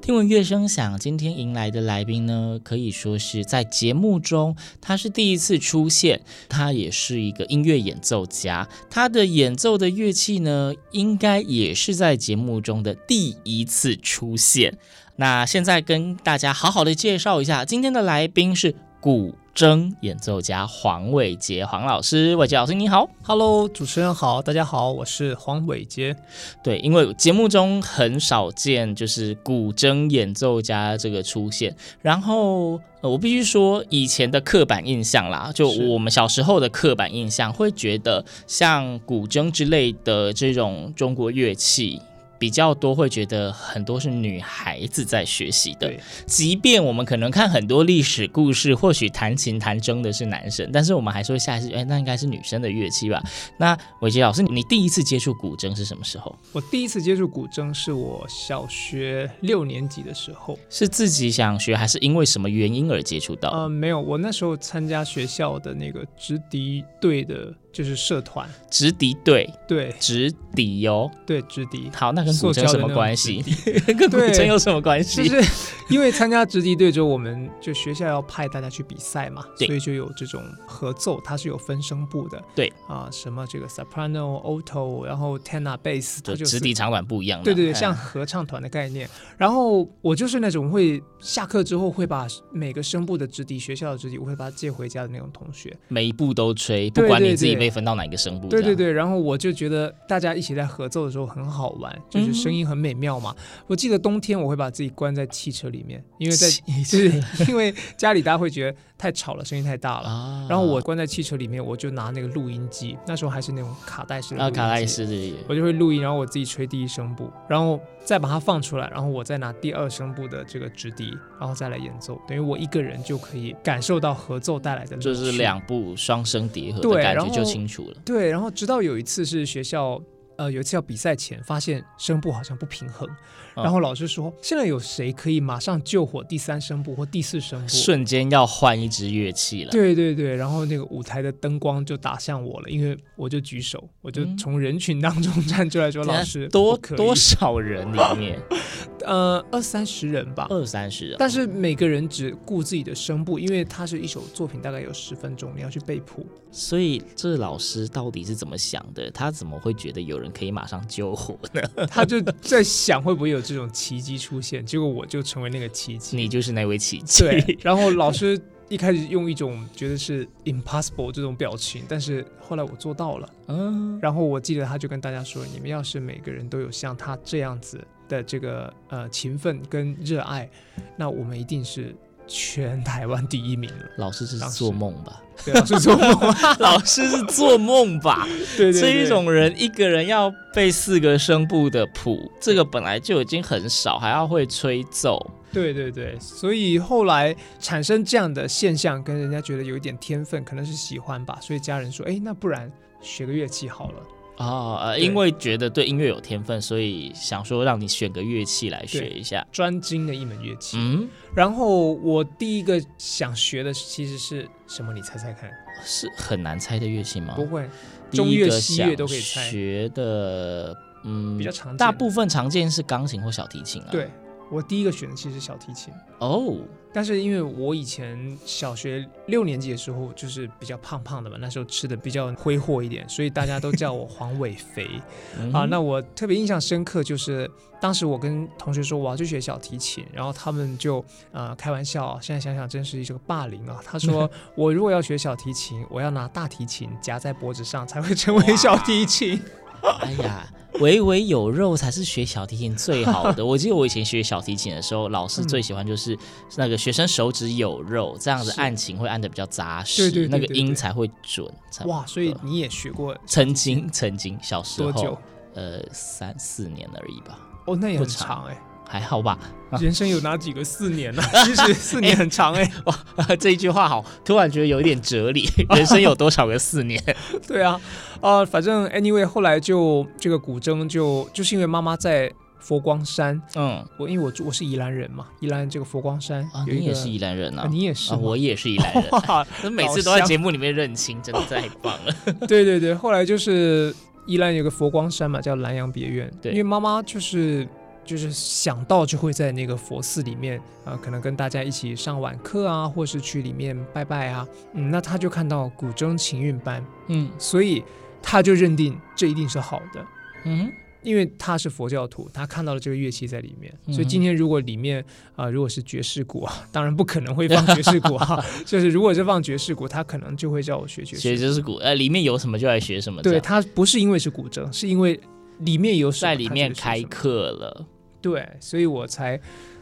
听闻乐声响，今天迎来的来宾呢，可以说是在节目中他是第一次出现，他也是一个音乐演奏家，他的演奏的乐器呢，应该也是在节目中的第一次出现。那现在跟大家好好的介绍一下，今天的来宾是古筝演奏家黄伟杰黄老师，伟杰老师你好。Hello，主持人好，大家好，我是黄伟杰。对，因为节目中很少见，就是古筝演奏家这个出现。然后，呃，我必须说，以前的刻板印象啦，就我们小时候的刻板印象，会觉得像古筝之类的这种中国乐器。比较多会觉得很多是女孩子在学习的，对，即便我们可能看很多历史故事，或许弹琴弹筝的是男生，但是我们还是会下意识，哎，那应该是女生的乐器吧？那伟杰老师，你第一次接触古筝是什么时候？我第一次接触古筝是我小学六年级的时候。是自己想学，还是因为什么原因而接触到？呃，没有，我那时候参加学校的那个直笛队的，就是社团。直笛队，对，直笛哦。对，直笛。好，那跟古筝有什么关系？跟古对筝有什么关系？就是因为参加直笛队之后，我们就学校要派大家去比赛嘛，对所以就有这种合奏，它是有分声部的。对啊，什么这个 soprano、alto，然后 tenor、bass，它就就是直笛长短不一样。对对对，哎像合唱团的概念。然后我就是那种会下课之后会把每个声部的直笛，学校的直笛，我会把它借回家的那种同学。每一步都吹，不管你自己被分到哪一个声部。对对对，然后我就觉得大家一起在合奏的时候很好玩，就是声音很美妙嘛。我记得冬天我会把自己关在汽车里面，因为在就是因为家里大家会觉得太吵了，声音太大了。啊然后我关在汽车里面，我就拿那个录音机，那时候还是那种卡带式的录音啊，机卡带式的，我就会录音，然后我自己吹第一声部，然后再把它放出来，然后我再拿第二声部的这个直笛，然后再来演奏，等于我一个人就可以感受到合奏带来的就是两部双声叠合的感觉就清楚了。对，然后直到有一次是学校。呃，有一次要比赛前，发现声部好像不平衡，嗯然后老师说：“现在有谁可以马上救火第三声部或第四声部？”瞬间要换一支乐器了。对对对，然后那个舞台的灯光就打向我了，因为我就举手，我就从人群当中 站出来说：“ 等下老师，多可多少人里面？呃，二三十人吧，二三十人。但是每个人只顾自己的声部，因为它是一首作品，大概有十分钟，你要去背谱。所以这老师到底是怎么想的？他怎么会觉得有人可以马上救火呢？他就在想会不会有这种奇迹出现，结果我就成为那个奇迹。你就是那位奇迹。对，然后老师一开始用一种觉得是 impossible 这种表情，但是后来我做到了。嗯，然后我记得他就跟大家说：“你们要是每个人都有像他这样子的这个呃勤奋跟热爱，那我们一定是全台湾第一名了。”老师是做梦吧？对，老师做梦，老师是做梦吧？对对对，这一种人一个人要背四个声部的谱，这个本来就已经很少，还要会吹奏。对对对，所以后来产生这样的现象，跟人家觉得有一点天分，可能是喜欢吧，所以家人说：“哎，那不然学个乐器好了。”哦，呃，因为觉得对音乐有天分，所以想说让你选个乐器来学一下。专精的一门乐器。嗯，然后我第一个想学的其实是什么？你猜猜看？是很难猜的乐器吗？不会，第中乐、西乐都可以猜。学的，嗯，比较常见大部分常见是钢琴或小提琴啊。对，我第一个选的其实是小提琴。哦，但是因为我以前小学六年级的时候就是比较胖胖的嘛，那时候吃的比较挥霍一点，所以大家都叫我黄伟肥 啊。那我特别印象深刻就是当时我跟同学说我要去学小提琴，然后他们就呃开玩笑，现在想想真是一个霸凌啊。他说 我如果要学小提琴，我要拿大提琴夹在脖子上才会成为小提琴。哎呀。微微有肉才是学小提琴最好的。我记得我以前学小提琴的时候，老师最喜欢就是那个学生手指有肉，这样子按琴会按的比较扎实，那个音才会准。哇，所以你也学过？曾经，曾经小时候，多久？呃，三四年而已吧。哦，那也很长哎。还好吧，人生有哪几个四年呢？其实四年很长哎、欸。哇，这一句话好，突然觉得有一点哲理。人生有多少个四年？对啊，啊、呃，反正 anyway，后来就这个古筝就就是因为妈妈在佛光山，嗯，我因为我住我是宜兰人嘛，宜兰这个佛光山，啊，你也是宜兰人啊，啊，你也是、啊，我也是宜兰人，哇，每次都在节目里面认亲，真的太棒了。对对对，后来就是宜兰有个佛光山嘛，叫兰阳别院，对，因为妈妈就是。就是想到就会在那个佛寺里面啊、呃，可能跟大家一起上晚课啊，或是去里面拜拜啊。嗯，那他就看到古筝琴韵班，嗯，所以他就认定这一定是好的，嗯，因为他是佛教徒，他看到了这个乐器在里面，嗯、所以今天如果里面啊、呃，如果是爵士鼓啊，当然不可能会放爵士鼓啊，就是如果是放爵士鼓，他可能就会叫我学爵士学爵士鼓，呃，里面有什么就来学什么。对，他不是因为是古筝，是因为里面有在里面开课了。对，所以我才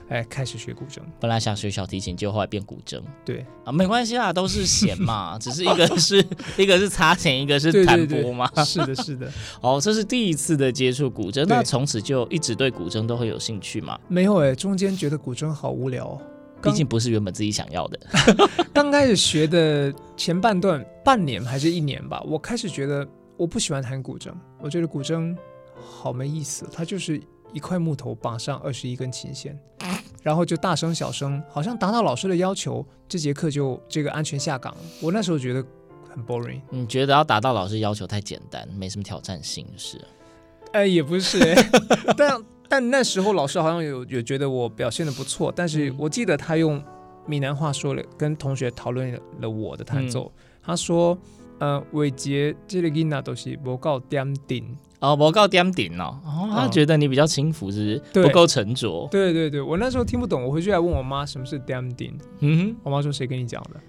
哎开始学古筝。本来想学小提琴，就后来变古筝。对啊，没关系啦，都是弦嘛，只是一个是一个是擦弦，一个是弹拨嘛。是的，是的。哦，这是第一次的接触古筝，那从此就一直对古筝都会有兴趣吗？没有哎，中间觉得古筝好无聊，毕竟不是原本自己想要的。刚开始学的前半段，半年还是一年吧，我开始觉得我不喜欢弹古筝，我觉得古筝好没意思，它就是。一块木头绑上二十一根琴弦，然后就大声小声，好像达到老师的要求，这节课就这个安全下岗了。我那时候觉得很 boring。你觉得要达到老师要求太简单，没什么挑战性，是？哎，也不是，但但那时候老师好像有有觉得我表现的不错，但是我记得他用闽南话说了，跟同学讨论了我的弹奏，嗯、他说。呃，伟杰这个囡仔都是不够点顶哦，不够点顶哦，哦，他觉得你比较轻浮，是不是？不够沉着。对对对，我那时候听不懂，我回去还问我妈什么是点顶。嗯哼，我妈说谁跟你讲的？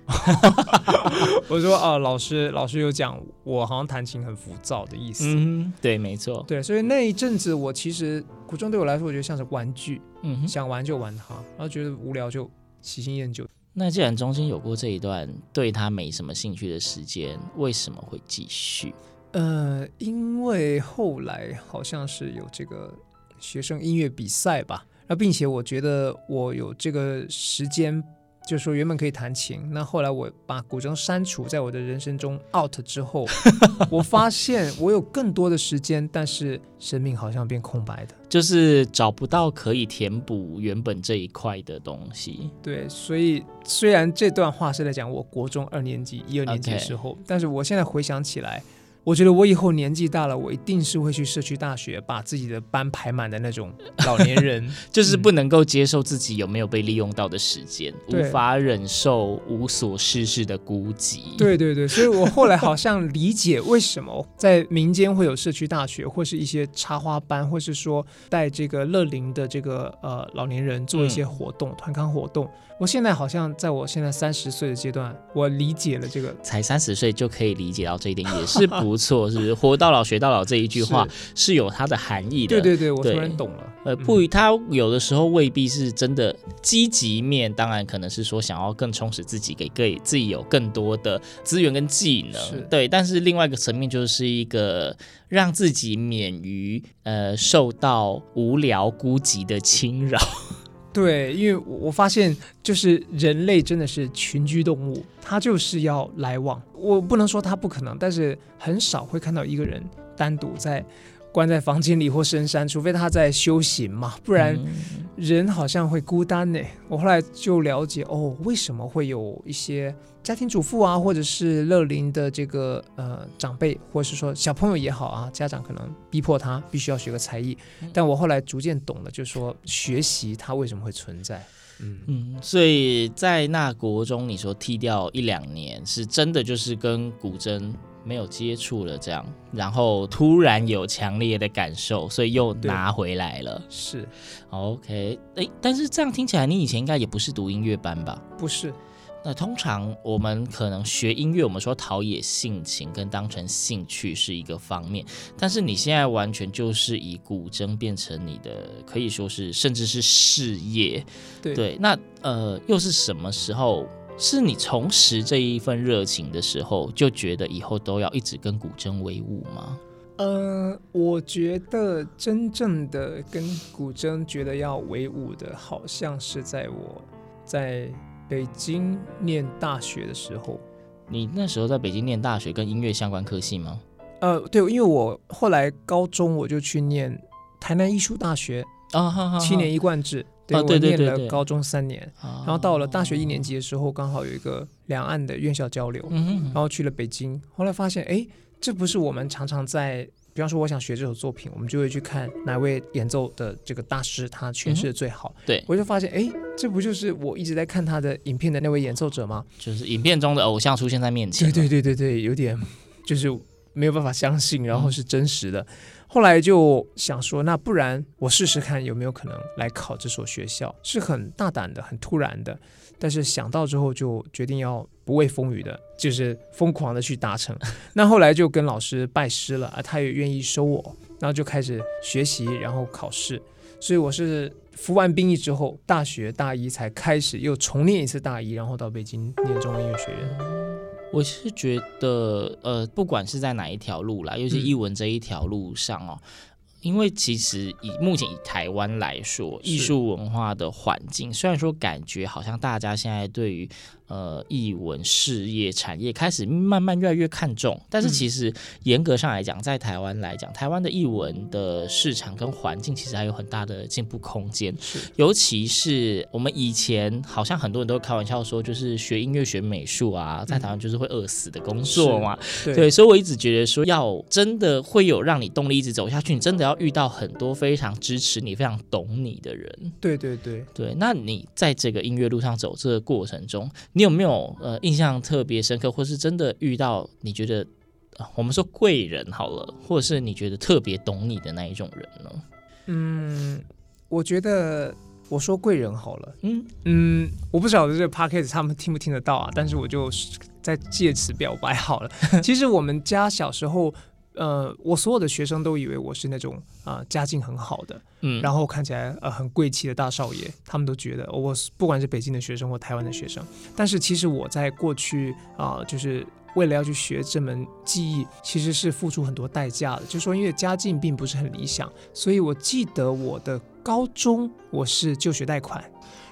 我说啊、呃，老师，老师有讲，我好像弹琴很浮躁的意思。嗯，对，没错。对，所以那一阵子，我其实古筝对我来说，我觉得像是玩具，嗯哼，想玩就玩它，然后觉得无聊就喜新厌旧。那既然中间有过这一段对他没什么兴趣的时间，为什么会继续？呃，因为后来好像是有这个学生音乐比赛吧，那并且我觉得我有这个时间。就是说原本可以弹琴，那后来我把古筝删除在我的人生中 out 之后，我发现我有更多的时间，但是生命好像变空白的，就是找不到可以填补原本这一块的东西。对，所以虽然这段话是在讲我国中二年级、一二年级的时候，Okay. 但是我现在回想起来。我觉得我以后年纪大了，我一定是会去社区大学，把自己的班排满的那种 老年人，就是不能够接受自己有没有被利用到的时间，嗯、无法忍受无所事事的孤寂。对对对，所以我后来好像理解为什么在民间会有社区大学，或是一些插花班，或是说带这个乐龄的这个呃老年人做一些活动、嗯、团康活动。我现在好像在我现在三十岁的阶段，我理解了这个，才三十岁就可以理解到这一点，也是不错，是不是？活到老学到老这一句话 是，是有它的含义的。对对对，我突然懂了。呃，不，他有的时候未必是真的积极面，当然可能是说想要更充实自己，给给自己有更多的资源跟技能。对，但是另外一个层面就是一个让自己免于呃受到无聊孤寂的侵扰。对，因为我发现，就是人类真的是群居动物，他就是要来往。我不能说他不可能，但是很少会看到一个人单独在关在房间里或深山，除非他在修行嘛，不然人好像会孤单呢。我后来就了解哦，为什么会有一些家庭主妇啊，或者是乐龄的这个呃长辈，或者是说小朋友也好啊，家长可能逼迫他必须要学个才艺。但我后来逐渐懂了，就是说学习它为什么会存在。嗯嗯，所以在那国中，你说踢掉一两年，是真的就是跟古筝没有接触了这样，然后突然有强烈的感受，所以又拿回来了。是，OK，哎，但是这样听起来，你以前应该也不是读音乐班吧？不是。那通常我们可能学音乐，我们说陶冶性情跟当成兴趣是一个方面，但是你现在完全就是以古筝变成你的，可以说是甚至是事业。对，对，那呃，又是什么时候是你重拾这一份热情的时候，就觉得以后都要一直跟古筝为伍吗？呃，我觉得真正的跟古筝觉得要为伍的，好像是在我在。北京念大学的时候，你那时候在北京念大学，跟音乐相关科系吗？呃，对，因为我后来高中我就去念台南艺术大学啊，七年一贯制，对，我念了高中三年，然后到了大学一年级的时候，刚好有一个两岸的院校交流，然后去了北京，后来发现，哎，这不是我们常常在。比方说，我想学这首作品，我们就会去看哪位演奏的这个大师，他诠释的最好。嗯、对，我就发现，哎，这不就是我一直在看他的影片的那位演奏者吗？就是影片中的偶像出现在面前。对对对对对，有点就是没有办法相信，然后是真实的。嗯、后来就想说，那不然我试试看有没有可能来考这所学校，是很大胆的，很突然的。但是想到之后就决定要不畏风雨的，就是疯狂的去达成。那后来就跟老师拜师了啊，他也愿意收我，然后就开始学习，然后考试。所以我是服完兵役之后，大学大一才开始又重念一次大一，然后到北京念中央音乐学院。我是觉得，呃，不管是在哪一条路啦，尤其译文这一条路上哦。嗯因为其实以目前以台湾来说，艺术文化的环境，虽然说感觉好像大家现在对于。呃，艺文事业产业开始慢慢越来越看重，但是其实严格上来讲，在台湾来讲，台湾的艺文的市场跟环境其实还有很大的进步空间。是，尤其是我们以前好像很多人都开玩笑说，就是学音乐学美术啊，在台湾就是会饿死的工作嘛。对，对，所以我一直觉得说，要真的会有让你动力一直走下去，你真的要遇到很多非常支持你、非常懂你的人。对对对对，那你在这个音乐路上走这个过程中，你有没有呃印象特别深刻，或是真的遇到你觉得，呃、我们说贵人好了，或者是你觉得特别懂你的那一种人呢？嗯，我觉得我说贵人好了，嗯嗯，我不晓得这个 podcast 他们听不听得到啊，但是我就在借此表白好了。其实我们家小时候。呃，我所有的学生都以为我是那种啊、呃、家境很好的，嗯，然后看起来呃很贵气的大少爷，他们都觉得我不管是北京的学生或台湾的学生，但是其实我在过去啊、呃，就是为了要去学这门技艺，其实是付出很多代价的。就是说因为家境并不是很理想，所以我记得我的高中我是就学贷款。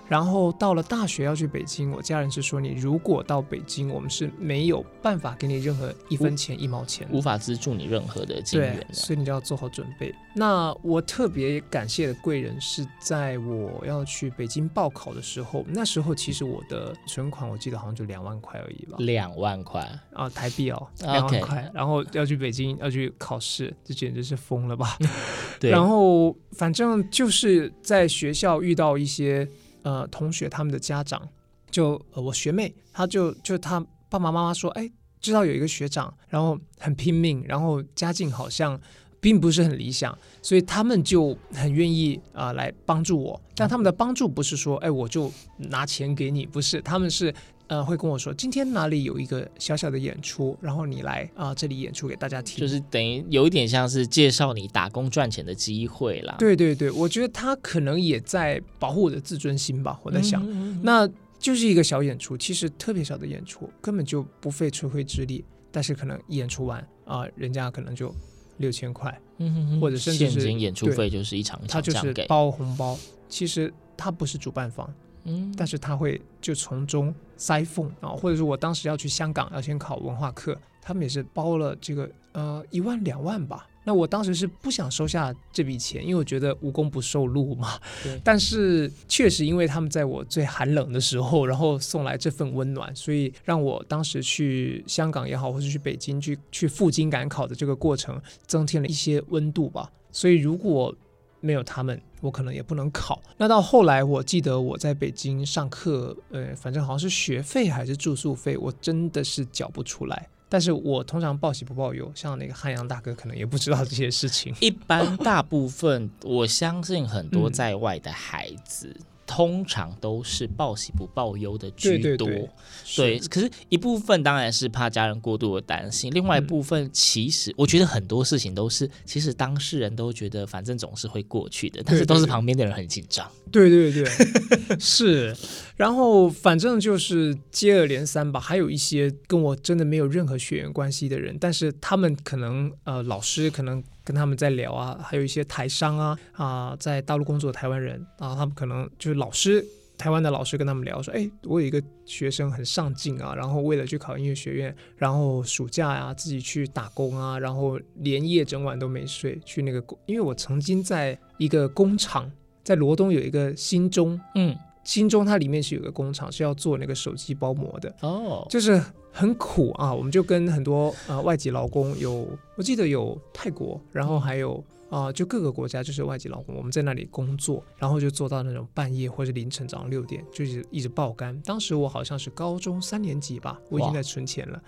然后到了大学要去北京，我家人是说，你如果到北京，我们是没有办法给你任何一分钱一毛钱，无法资助你任何的金源，所以你就要做好准备。那我特别感谢的贵人是在我要去北京报考的时候，那时候其实我的存款我记得好像就两万块而已吧，两万块啊台币哦，两万块.然后要去北京要去考试，这简直是疯了吧？对，然后反正就是在学校遇到一些。呃，同学他们的家长就呃，我学妹，她就就她爸爸妈妈说，哎，知道有一个学长，然后很拼命，然后家境好像并不是很理想，所以他们就很愿意啊、来帮助我。但他们的帮助不是说，哎，我就拿钱给你，不是，他们是。呃，会跟我说今天哪里有一个小小的演出，然后你来啊、呃，这里演出给大家听，就是等于有一点像是介绍你打工赚钱的机会啦。对对对，我觉得他可能也在保护我的自尊心吧。我在想，嗯嗯嗯，那就是一个小演出，其实特别小的演出，根本就不费吹灰之力，但是可能演出完啊、呃，人家可能就六千块，嗯哼哼，或者甚至是现金演出费就是一场他就是包红包。其实他不是主办方。嗯，但是他会就从中塞缝啊，或者是我当时要去香港要先考文化课，他们也是包了这个呃一万两万吧，那我当时是不想收下这笔钱，因为我觉得无功不受禄嘛。对但是确实因为他们在我最寒冷的时候，然后送来这份温暖，所以让我当时去香港也好，或者去北京去去赴京赶考的这个过程，增添了一些温度吧。所以如果没有他们，我可能也不能考。那到后来，我记得我在北京上课，呃，反正好像是学费还是住宿费，我真的是缴不出来。但是我通常报喜不报忧，像那个汉阳大哥可能也不知道这些事情。一般大部分，我相信很多在外的孩子。嗯通常都是报喜不报忧的居多，对，对，对，对，可是一部分当然是怕家人过度的担心，另外一部分其实我觉得很多事情都是，其实当事人都觉得反正总是会过去的，但是都是旁边的人很紧张。对对对，是。然后反正就是接二连三吧，还有一些跟我真的没有任何血缘关系的人，但是他们可能呃老师可能。跟他们在聊啊，还有一些台商啊啊，在大陆工作的台湾人啊，他们可能就是老师，台湾的老师跟他们聊说，哎，我有一个学生很上进啊，然后为了去考音乐学院，然后暑假呀、啊、自己去打工啊，然后连夜整晚都没睡去那个工，因为我曾经在一个工厂，在罗东有一个新中，嗯。新中它里面是有个工厂，是要做那个手机包膜的哦，就是很苦啊。我们就跟很多呃外籍劳工有，我记得有泰国，然后还有。啊、呃，就各个国家就是外籍劳工，我们在那里工作，然后就做到那种半夜或者凌晨早上六点，就是一直爆肝。当时我好像是高中三年级吧，我已经在存钱了。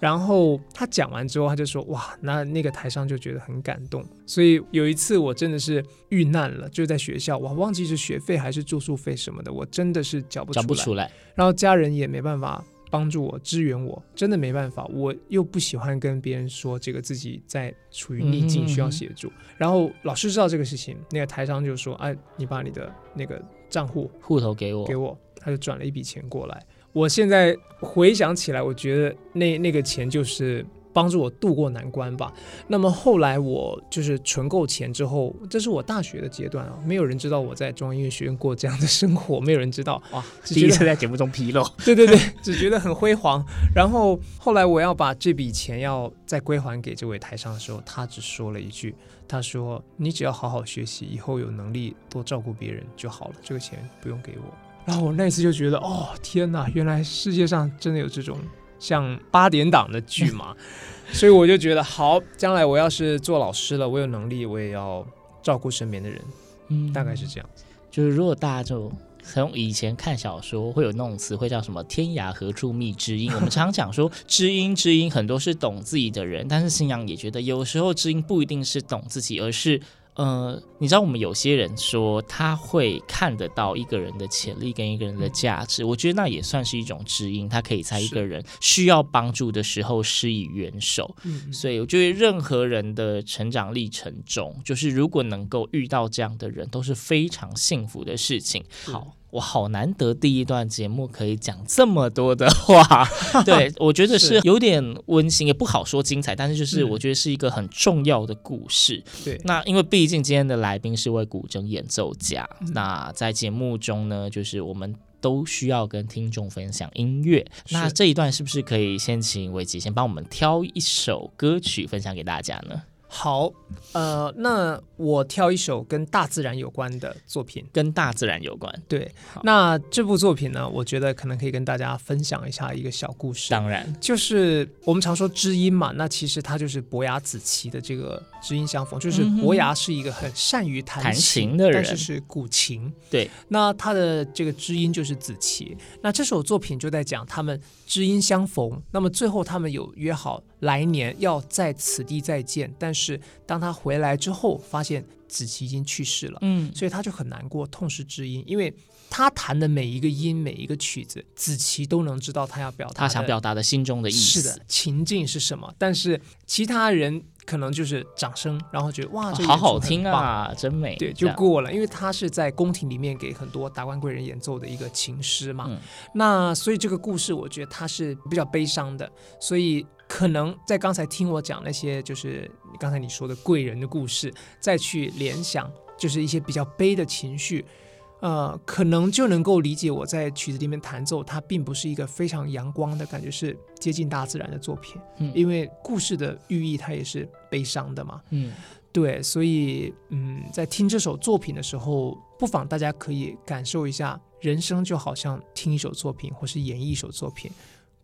然后他讲完之后，他就说：“哇，那那个台商就觉得很感动。”所以有一次我真的是遇难了，就是在学校，我忘记是学费还是住宿费什么的，我真的是缴不出来，然后家人也没办法。帮助我支援我，真的没办法，我又不喜欢跟别人说这个自己在处于逆境需要协助。嗯嗯嗯，然后老师知道这个事情，那个台商就说：“哎，你把你的那个账户户头给我，给我。”他就转了一笔钱过来。我现在回想起来，我觉得那那个钱就是。帮助我渡过难关吧。那么后来我就是存够钱之后，这是我大学的阶段啊，没有人知道我在中央音乐学院过这样的生活，没有人知道。哇，第一次在节目中披露。对对对，只觉得很辉煌。然后后来我要把这笔钱要再归还给这位台商的时候，他只说了一句：“他说你只要好好学习，以后有能力多照顾别人就好了，这个钱不用给我。”然后我那次就觉得，哦天哪，原来世界上真的有这种。像八点档的剧嘛，所以我就觉得好，将来我要是做老师了，我有能力，我也要照顾身边的人，嗯，大概是这样。就是如果大家就从以前看小说，会有那种词汇叫什么“天涯何处觅知音”，我们常常讲说知音知音，很多是懂自己的人，但是新阳也觉得有时候知音不一定是懂自己，而是。呃，你知道我们有些人说他会看得到一个人的潜力跟一个人的价值，嗯、我觉得那也算是一种知音，他可以在一个人需要帮助的时候施以援手。嗯所以我觉得任何人的成长历程中，就是如果能够遇到这样的人，都是非常幸福的事情。好。我好难得第一段节目可以讲这么多的话，对，我觉得是有点温馨，也不好说精彩，但是就是我觉得是一个很重要的故事。对，那因为毕竟今天的来宾是位古筝演奏家，嗯、那在节目中呢，就是我们都需要跟听众分享音乐。那这一段是不是可以先请伟杰先帮我们挑一首歌曲分享给大家呢？好，呃，那我挑一首跟大自然有关的作品，跟大自然有关。对，那这部作品呢，我觉得可能可以跟大家分享一下一个小故事。当然，就是我们常说知音嘛，那其实它就是伯牙子期的这个知音相逢，就是伯牙是一个很善于弹琴，弹琴的人，但是是古琴。对，那他的这个知音就是子期。那这首作品就在讲他们知音相逢，那么最后他们有约好来年要在此地再见，但是当他回来之后，发现子期已经去世了，嗯，所以他就很难过，痛失知音，因为他弹的每一个音，每一个曲子，子期都能知道他要表达，他想表达的心中的意思，是的，情境是什么，但是其他人。可能就是掌声，然后觉得哇，这好好听啊，真美，对，就过了。因为他是在宫廷里面给很多达官贵人演奏的一个琴师嘛，嗯、那所以这个故事我觉得他是比较悲伤的。所以可能在刚才听我讲那些，就是刚才你说的贵人的故事，再去联想，就是一些比较悲的情绪。呃，可能就能够理解我在曲子里面弹奏，它并不是一个非常阳光的感觉，是接近大自然的作品。嗯，因为故事的寓意它也是悲伤的嘛。嗯，对，所以嗯，在听这首作品的时候，不妨大家可以感受一下，人生就好像听一首作品，或是演绎一首作品，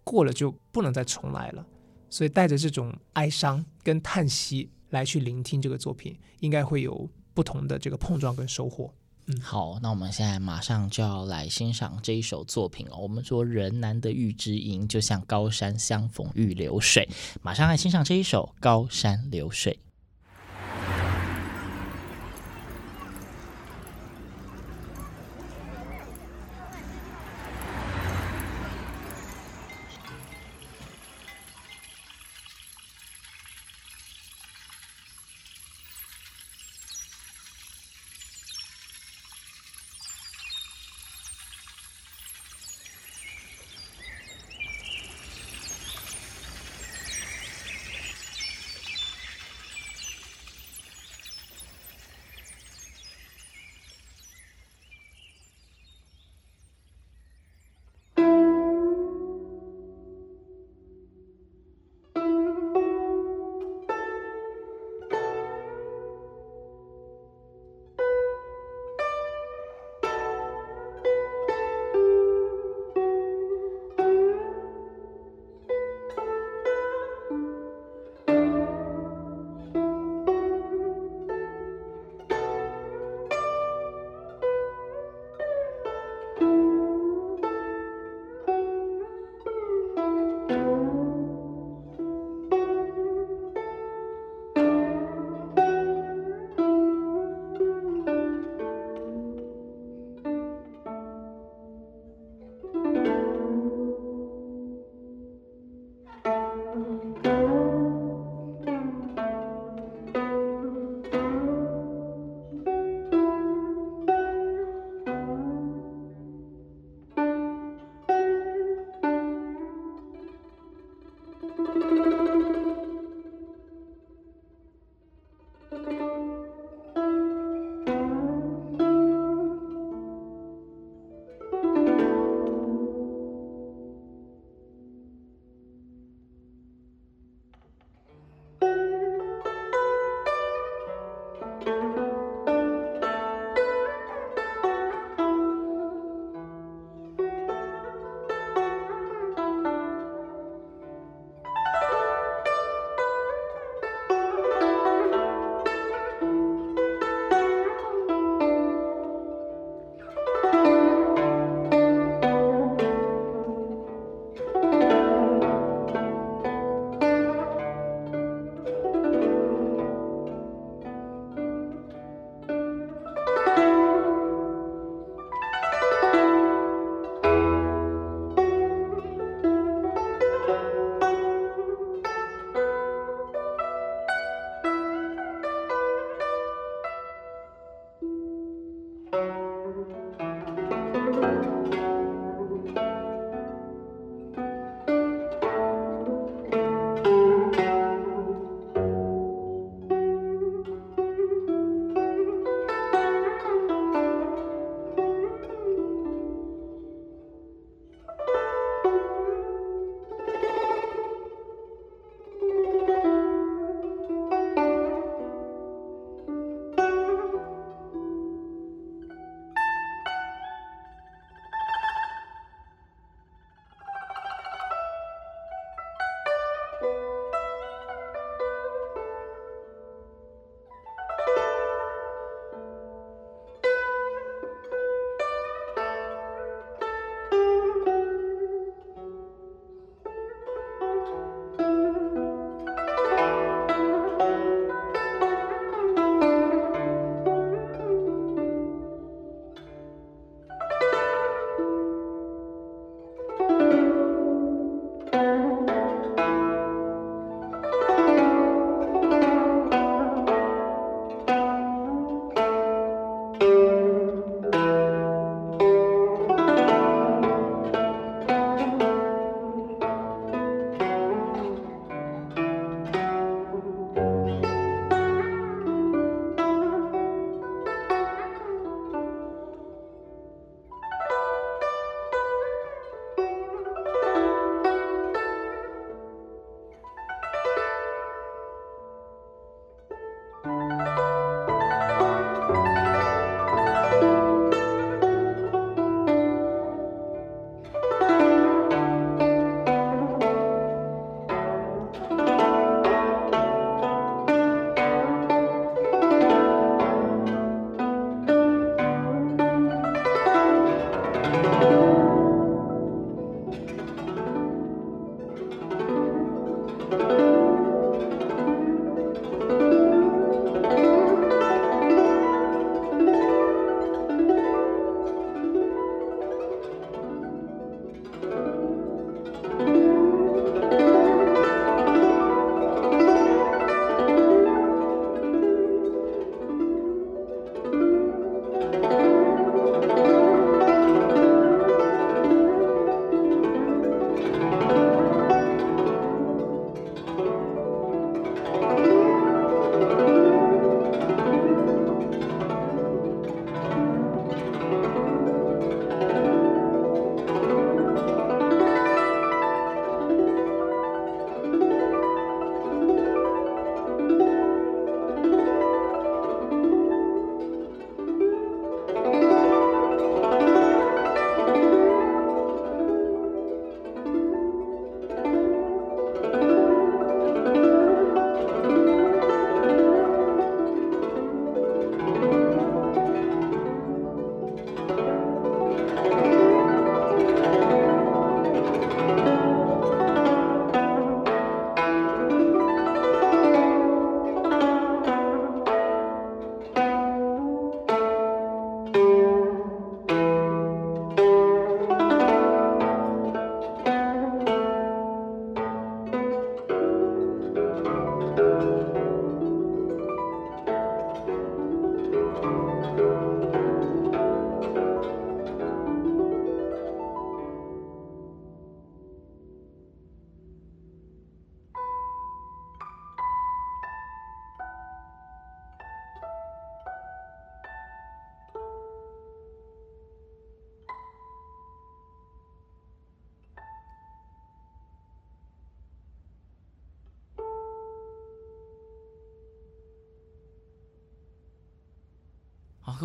过了就不能再重来了。所以带着这种哀伤跟叹息来去聆听这个作品，应该会有不同的这个碰撞跟收获。好，那我们现在马上就要来欣赏这一首作品哦。我们说人难得遇知音，就像高山相逢遇流水。马上来欣赏这一首《高山流水》。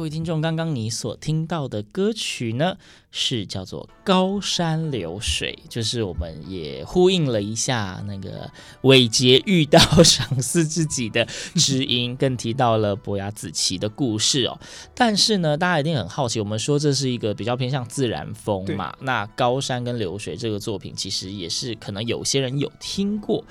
位听众，刚刚你所听到的歌曲呢，是叫做《高山流水》，就是我们也呼应了一下那个伟杰遇到赏识自己的知音，更提到了伯牙子期的故事哦。但是呢，大家一定很好奇，我们说这是一个比较偏向自然风嘛，那《高山跟流水》这个作品，其实也是可能有些人有听过，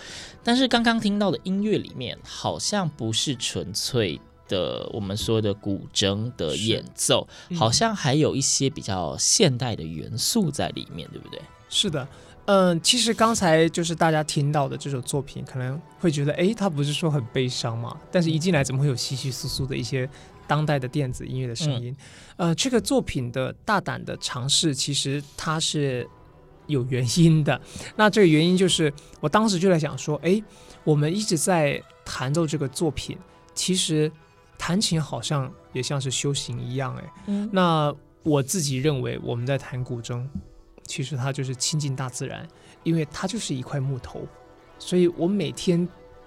但是刚刚听到的音乐里面，好像不是纯粹。的我们说的古筝的演奏，嗯、好像还有一些比较现代的元素在里面，对不对？是的，嗯、呃，其实刚才就是大家听到的这首作品，可能会觉得，哎，它不是说很悲伤嘛？但是一进来怎么会有稀稀疏疏的一些当代的电子音乐的声音？嗯、呃，这个作品的大胆的尝试，其实它是有原因的。那这个原因就是，我当时就在想说，哎，我们一直在弹奏这个作品，其实。弹琴好像也像是修行一样，哎，嗯，那我自己认为我们在弹古筝，其实它就是亲近大自然，因为它就是一块木头，所以我每天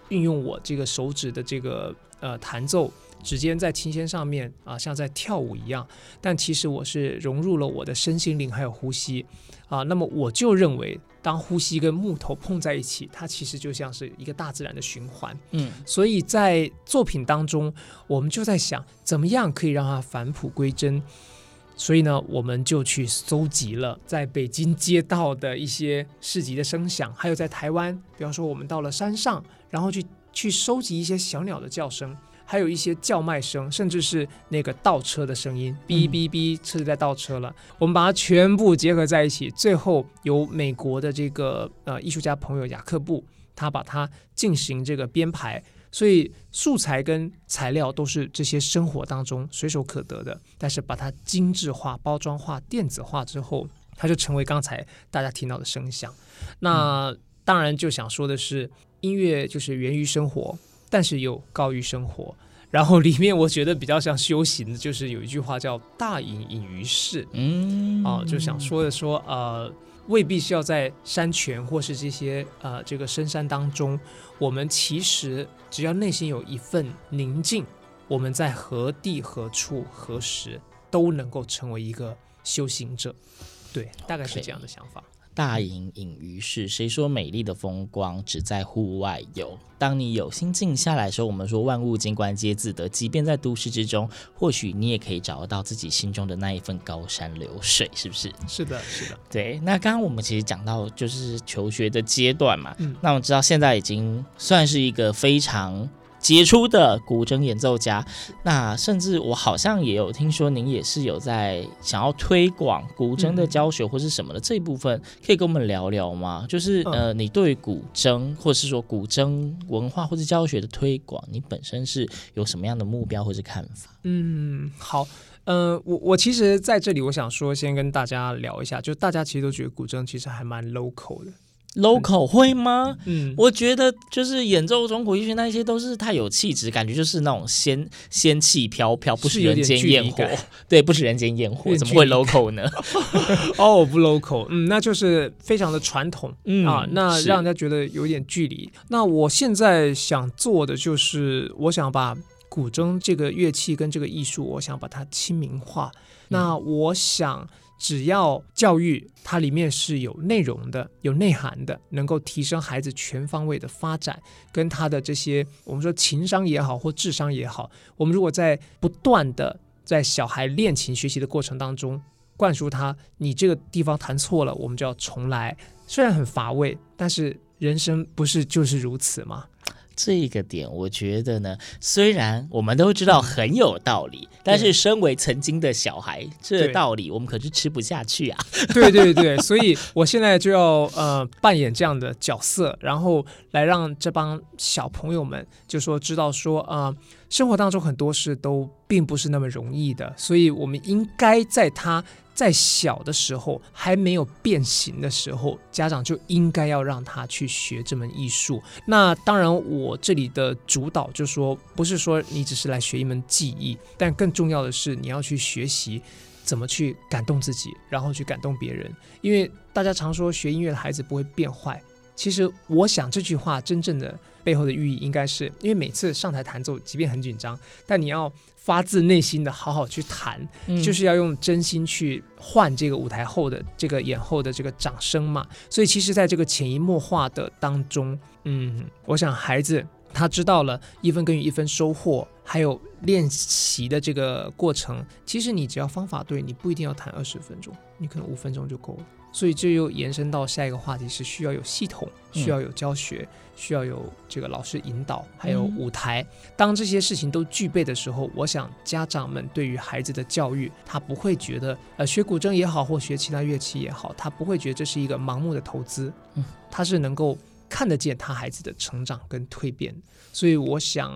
运用我这个手指的这个呃弹奏，指尖在琴弦上面啊，像在跳舞一样，但其实我是融入了我的身心灵还有呼吸啊，那么我就认为。当呼吸跟木头碰在一起，它其实就像是一个大自然的循环。嗯，所以在作品当中，我们就在想，怎么样可以让它返璞归真。所以呢，我们就去搜集了在北京街道的一些市集的声响，还有在台湾，比方说我们到了山上，然后去去收集一些小鸟的叫声。还有一些叫卖声，甚至是那个倒车的声音，哔哔哔，车子在倒车了。我们把它全部结合在一起，最后由美国的这个呃艺术家朋友雅克布，他把它进行这个编排。所以素材跟材料都是这些生活当中随手可得的，但是把它精致化、包装化、电子化之后，它就成为刚才大家听到的声响。那当然就想说的是，音乐就是源于生活。但是又高于生活，然后里面我觉得比较像修行的，就是有一句话叫“大隐隐于市”，嗯，啊，就想说的说，呃，未必是要在山泉或是这些呃这个深山当中，我们其实只要内心有一份宁静，我们在何地何处何时都能够成为一个修行者，对，大概是这样的想法。大隐隐于市，谁说美丽的风光只在户外有？当你有心静下来的时候，我们说万物静观皆自得。即便在都市之中，或许你也可以找得到自己心中的那一份高山流水，是不是？是的，是的。对，那刚刚我们其实讲到就是求学的阶段嘛，嗯，那我们知道现在已经算是一个非常。杰出的古筝演奏家，那甚至我好像也有听说，您也是有在想要推广古筝的教学或是什么的、嗯、这一部分，可以跟我们聊聊吗？就是呃，你对古筝或是说古筝文化或是教学的推广，你本身是有什么样的目标或是看法？嗯，好，呃，我我其实在这里我想说，先跟大家聊一下，就大家其实都觉得古筝其实还蛮 local 的。Local 会吗？嗯，我觉得就是演奏中古乐那些都是太有气质，感觉就是那种仙仙气飘飘，不是人间烟火。对，不是人间烟火，怎么会 local 呢？哦，不 local，嗯，那就是非常的传统，嗯啊，那让人家觉得有点距离。那我现在想做的就是，我想把古筝这个乐器跟这个艺术，我想把它亲民化。嗯、那我想。只要教育它里面是有内容的、有内涵的，能够提升孩子全方位的发展，跟他的这些我们说情商也好或智商也好，我们如果在不断的在小孩练琴学习的过程当中灌输他，你这个地方弹错了，我们就要重来。虽然很乏味，但是人生不是就是如此吗？这个点，我觉得呢，虽然我们都知道很有道理，嗯、但是身为曾经的小孩，这、道理我们可是吃不下去啊。对。对对，所以我现在就要呃扮演这样的角色，然后来让这帮小朋友们就说知道说啊、呃，生活当中很多事都并不是那么容易的，所以我们应该在他。在小的时候还没有变形的时候，家长就应该要让他去学这门艺术。那当然，我这里的主导就说，不是说你只是来学一门技艺，但更重要的是你要去学习怎么去感动自己，然后去感动别人。因为大家常说学音乐的孩子不会变坏，其实我想这句话真正的背后的寓意应该是，因为每次上台弹奏，即便很紧张，但你要。发自内心的好好去弹，嗯，就是要用真心去换这个舞台后的这个演后的这个掌声嘛。所以其实，在这个潜移默化的当中，嗯，我想孩子他知道了一分耕耘一分收获，还有练习的这个过程。其实你只要方法对，你不一定要弹二十分钟，你可能五分钟就够了。所以这又延伸到下一个话题，是需要有系统，需要有教学，嗯、需要有这个老师引导，还有舞台。当这些事情都具备的时候，我想家长们对于孩子的教育，他不会觉得呃学古筝也好，或学其他乐器也好，他不会觉得这是一个盲目的投资，嗯，他是能够看得见他孩子的成长跟蜕变。所以我想，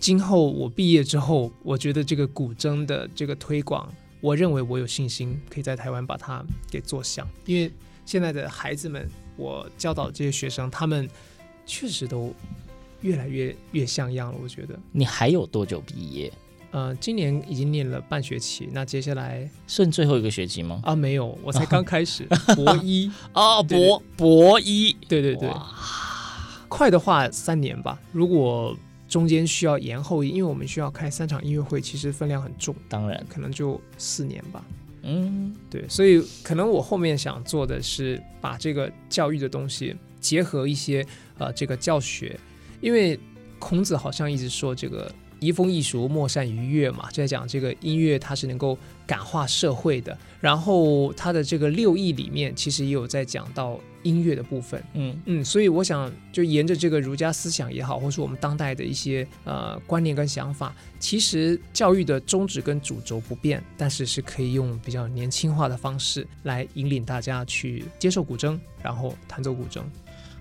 今后我毕业之后，我觉得这个古筝的这个推广。我认为我有信心可以在台湾把它给做响，因为现在的孩子们，我教导这些学生，他们确实都越来越越像样了。我觉得你还有多久毕业？呃，今年已经念了半学期，那接下来剩最后一个学期吗？啊，没有，我才刚开始 博一啊，博博一，对对对，快的话三年吧，如果。中间需要延后，因为我们需要开三场音乐会，其实分量很重。当然，可能就四年吧。嗯，对，所以可能我后面想做的是把这个教育的东西结合一些呃这个教学，因为孔子好像一直说这个移风易俗，莫善于乐嘛，就在讲这个音乐它是能够感化社会的。然后它的这个六艺里面，其实也有在讲到。音乐的部分，嗯嗯，所以我想就沿着这个儒家思想也好，或是我们当代的一些呃观念跟想法，其实教育的宗旨跟主轴不变，但是是可以用比较年轻化的方式来引领大家去接受古筝，然后弹奏古筝。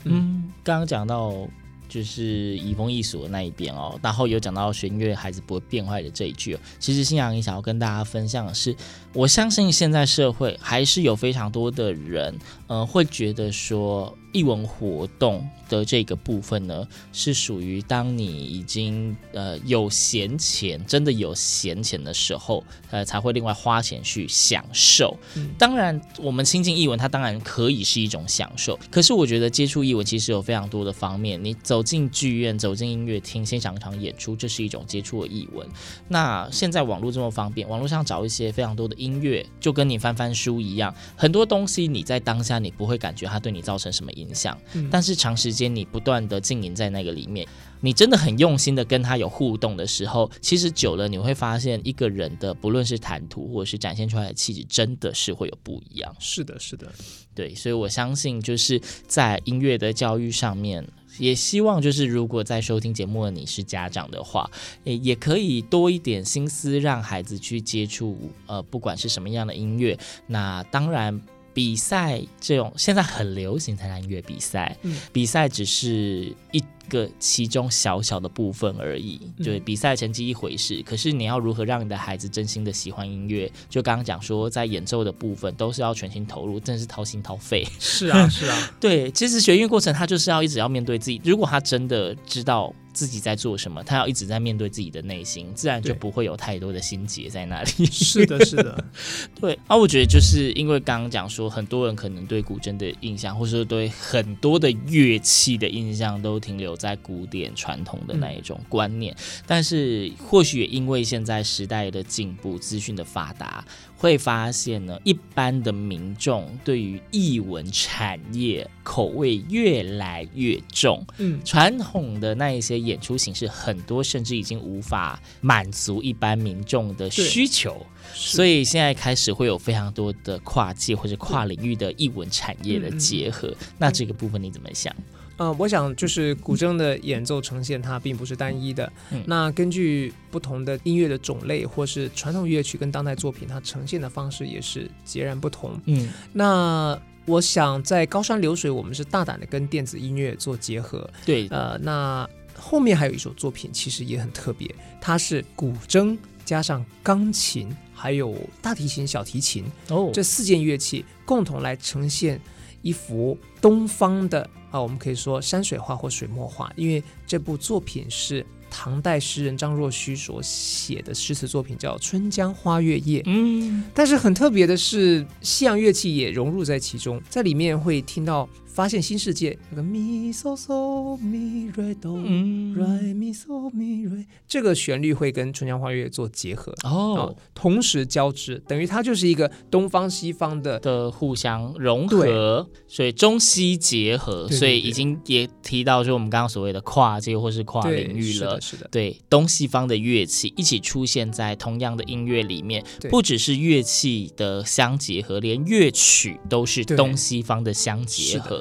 嗯，刚刚讲到。就是移风易俗的那一边哦，然后有讲到学音乐孩子不会变坏的这一句哦。其实新阳也想要跟大家分享的是，我相信现在社会还是有非常多的人，呃，会觉得说艺文活动的这个部分呢，是属于当你已经呃有闲钱，真的有闲钱的时候，呃才会另外花钱去享受。嗯、当然，我们亲近艺文，它当然可以是一种享受。可是我觉得接触艺文其实有非常多的方面，你走进剧院、走进音乐厅，欣赏一场演出，这是一种接触的艺文。那现在网络这么方便，网络上找一些非常多的音乐，就跟你翻翻书一样，很多东西你在当下你不会感觉它对你造成什么影响，嗯、但是长时间你不断的浸淫在那个里面，你真的很用心的跟他有互动的时候，其实久了你会发现一个人的不论是谈吐或者是展现出来的气质，真的是会有不一样。是的，是的，对，所以我相信就是在音乐的教育上面，也希望就是如果在收听节目的你是家长的话，也也可以多一点心思让孩子去接触，呃，不管是什么样的音乐，那当然。比赛这种现在很流行参加音乐比赛，嗯、比赛只是一个其中小小的部分而已。对，比赛成绩一回事，嗯、可是你要如何让你的孩子真心的喜欢音乐？就刚刚讲说，在演奏的部分都是要全心投入，真的是掏心掏肺。是啊，是啊，对，其实学音乐过程他就是要一直要面对自己。如果他真的知道。自己在做什么？他要一直在面对自己的内心，自然就不会有太多的心结在那里。是的，是的，对。啊，我觉得就是因为刚刚讲说，很多人可能对古筝的印象，或者说对很多的乐器的印象，都停留在古典传统的那一种观念。嗯、但是，或许也因为现在时代的进步，资讯的发达。会发现呢，一般的民众对于艺文产业口味越来越重，嗯，传统的那一些演出形式，很多甚至已经无法满足一般民众的需求，所以现在开始会有非常多的跨界或者跨领域的艺文产业的结合。嗯、那这个部分你怎么想？嗯、呃，我想就是古筝的演奏呈现，它并不是单一的。嗯、那根据不同的音乐的种类，或是传统乐曲跟当代作品，它呈现的方式也是截然不同。嗯，那我想在高山流水，我们是大胆的跟电子音乐做结合。对，呃，那后面还有一首作品，其实也很特别，它是古筝加上钢琴，还有大提琴、小提琴哦，这四件乐器共同来呈现一幅东方的。啊，我们可以说山水画或水墨画，因为这部作品是唐代诗人张若虚所写的诗词作品，叫《春江花月夜》。嗯，但是很特别的是，西洋乐器也融入在其中，在里面会听到。发现新世界，那个咪嗦嗦咪瑞哆瑞咪嗦咪瑞，这个旋律会跟《春江花月》做结合。哦，同时交织，等于它就是一个东方西方的的互相融合，所以中西结合，对对对，所以已经也提到说我们刚刚所谓的跨界或是跨领域了，是的，是的，对，东西方的乐器一起出现在同样的音乐里面，不只是乐器的相结合，连乐曲都是东西方的相结合。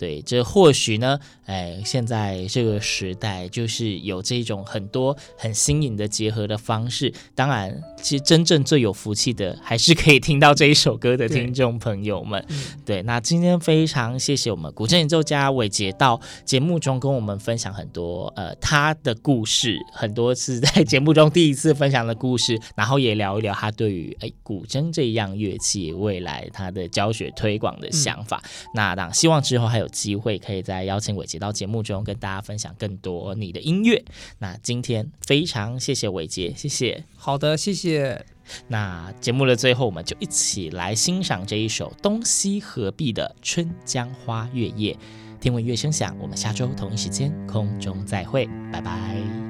对，这或许呢，哎，现在这个时代就是有这种很多很新颖的结合的方式。当然，其实真正最有福气的，还是可以听到这一首歌的听众朋友们。对，对，那今天非常谢谢我们古筝演奏家伟杰到节目中跟我们分享很多呃他的故事，很多次在节目中第一次分享的故事，然后也聊一聊他对于哎古筝这样乐器未来他的教学推广的想法。嗯、那当希望之后还有机会可以再邀请伟杰到节目中跟大家分享更多你的音乐。那今天非常谢谢伟杰，谢谢。好的，谢谢。那节目的最后，我们就一起来欣赏这一首东西合璧的《春江花月夜》。听闻乐声响，我们下周同一时间空中再会，拜拜。